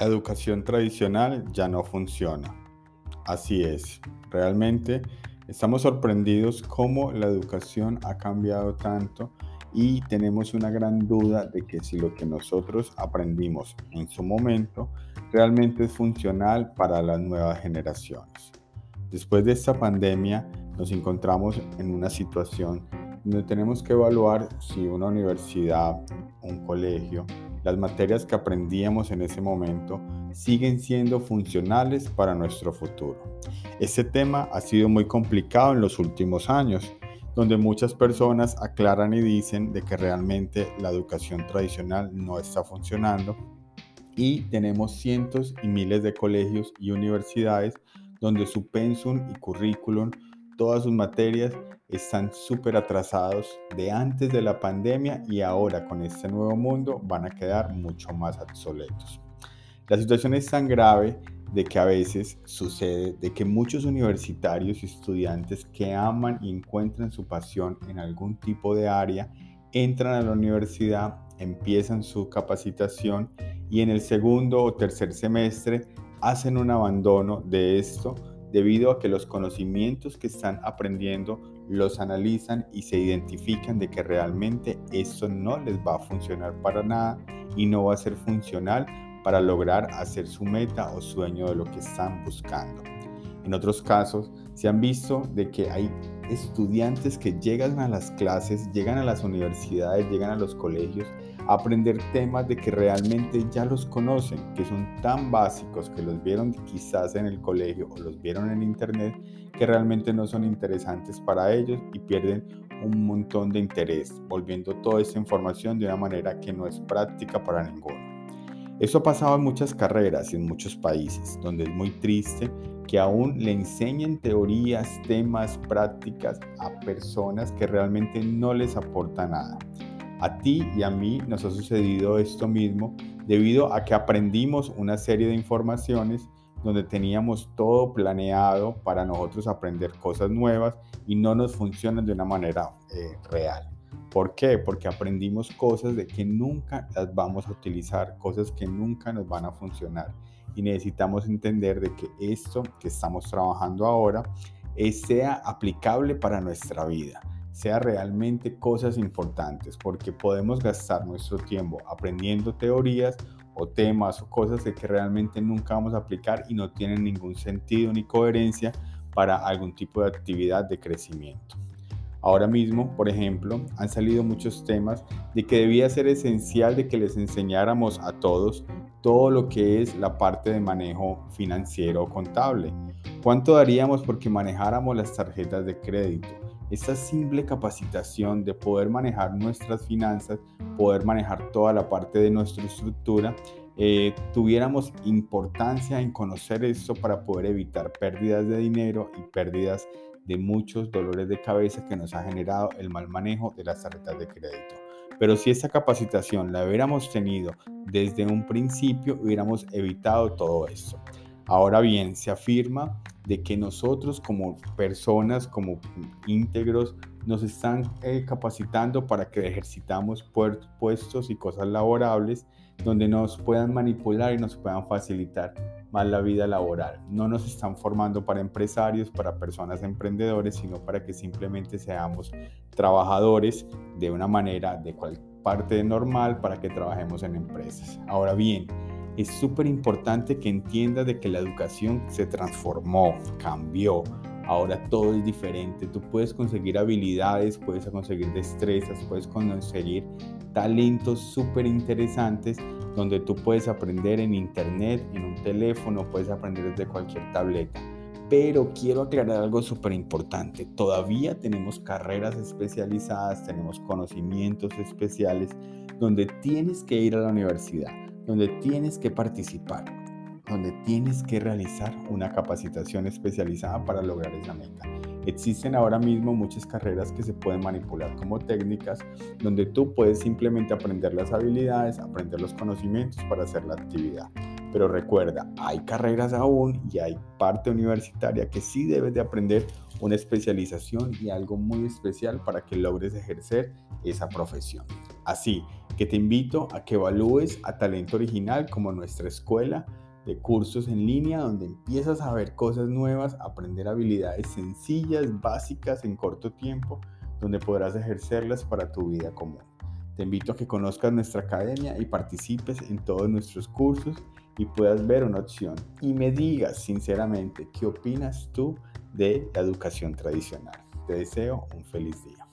La educación tradicional ya no funciona. Así es, realmente estamos sorprendidos cómo la educación ha cambiado tanto y tenemos una gran duda de que si lo que nosotros aprendimos en su momento realmente es funcional para las nuevas generaciones. Después de esta pandemia nos encontramos en una situación donde tenemos que evaluar si una universidad, un colegio, las materias que aprendíamos en ese momento siguen siendo funcionales para nuestro futuro. Este tema ha sido muy complicado en los últimos años, donde muchas personas aclaran y dicen de que realmente la educación tradicional no está funcionando y tenemos cientos y miles de colegios y universidades donde su pensum y currículum, todas sus materias están súper atrasados de antes de la pandemia y ahora con este nuevo mundo van a quedar mucho más obsoletos. La situación es tan grave de que a veces sucede de que muchos universitarios y estudiantes que aman y encuentran su pasión en algún tipo de área entran a la universidad, empiezan su capacitación y en el segundo o tercer semestre hacen un abandono de esto debido a que los conocimientos que están aprendiendo los analizan y se identifican de que realmente eso no les va a funcionar para nada y no va a ser funcional para lograr hacer su meta o sueño de lo que están buscando. En otros casos, se han visto de que hay estudiantes que llegan a las clases, llegan a las universidades, llegan a los colegios aprender temas de que realmente ya los conocen, que son tan básicos que los vieron quizás en el colegio o los vieron en internet, que realmente no son interesantes para ellos y pierden un montón de interés, volviendo toda esa información de una manera que no es práctica para ninguno. Eso ha pasado en muchas carreras y en muchos países, donde es muy triste que aún le enseñen teorías, temas, prácticas a personas que realmente no les aporta nada. A ti y a mí nos ha sucedido esto mismo debido a que aprendimos una serie de informaciones donde teníamos todo planeado para nosotros aprender cosas nuevas y no nos funcionan de una manera eh, real. ¿Por qué? Porque aprendimos cosas de que nunca las vamos a utilizar, cosas que nunca nos van a funcionar. Y necesitamos entender de que esto que estamos trabajando ahora sea aplicable para nuestra vida, sea realmente cosas importantes, porque podemos gastar nuestro tiempo aprendiendo teorías o temas o cosas de que realmente nunca vamos a aplicar y no tienen ningún sentido ni coherencia para algún tipo de actividad de crecimiento. Ahora mismo, por ejemplo, han salido muchos temas de que debía ser esencial de que les enseñáramos a todos todo lo que es la parte de manejo financiero o contable. ¿Cuánto daríamos porque manejáramos las tarjetas de crédito? Esta simple capacitación de poder manejar nuestras finanzas, poder manejar toda la parte de nuestra estructura, eh, tuviéramos importancia en conocer esto para poder evitar pérdidas de dinero y pérdidas de muchos dolores de cabeza que nos ha generado el mal manejo de las tarjetas de crédito. Pero si esta capacitación la hubiéramos tenido desde un principio, hubiéramos evitado todo esto. Ahora bien, se afirma de que nosotros como personas, como íntegros, nos están eh, capacitando para que ejercitamos puestos y cosas laborables donde nos puedan manipular y nos puedan facilitar más la vida laboral. No nos están formando para empresarios, para personas emprendedores, sino para que simplemente seamos trabajadores de una manera de cual parte normal para que trabajemos en empresas. Ahora bien, es súper importante que entiendas de que la educación se transformó, cambió. Ahora todo es diferente. Tú puedes conseguir habilidades, puedes conseguir destrezas, puedes conseguir talentos súper interesantes donde tú puedes aprender en internet, en un teléfono, puedes aprender desde cualquier tableta. Pero quiero aclarar algo súper importante. Todavía tenemos carreras especializadas, tenemos conocimientos especiales donde tienes que ir a la universidad, donde tienes que participar, donde tienes que realizar una capacitación especializada para lograr esa meta. Existen ahora mismo muchas carreras que se pueden manipular como técnicas donde tú puedes simplemente aprender las habilidades, aprender los conocimientos para hacer la actividad. Pero recuerda, hay carreras aún y hay parte universitaria que sí debes de aprender una especialización y algo muy especial para que logres ejercer esa profesión. Así que te invito a que evalúes a Talento Original como nuestra escuela de cursos en línea donde empiezas a ver cosas nuevas, aprender habilidades sencillas, básicas en corto tiempo, donde podrás ejercerlas para tu vida común. Te invito a que conozcas nuestra academia y participes en todos nuestros cursos y puedas ver una opción y me digas sinceramente qué opinas tú de la educación tradicional. Te deseo un feliz día.